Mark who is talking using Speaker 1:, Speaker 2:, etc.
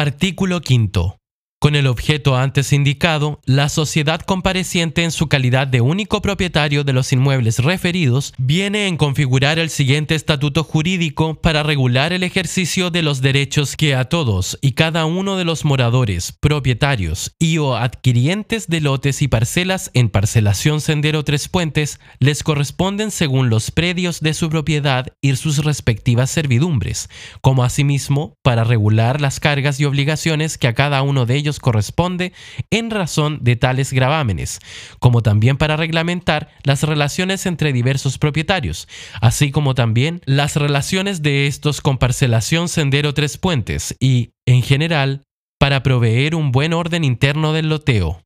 Speaker 1: Artículo 5. Con el objeto antes indicado, la sociedad compareciente en su calidad de único propietario de los inmuebles referidos viene en configurar el siguiente estatuto jurídico para regular el ejercicio de los derechos que a todos y cada uno de los moradores, propietarios y o adquirientes de lotes y parcelas en parcelación Sendero Tres Puentes les corresponden según los predios de su propiedad y sus respectivas servidumbres, como asimismo para regular las cargas y obligaciones que a cada uno de corresponde en razón de tales gravámenes, como también para reglamentar las relaciones entre diversos propietarios, así como también las relaciones de estos con parcelación Sendero Tres Puentes y, en general, para proveer un buen orden interno del loteo.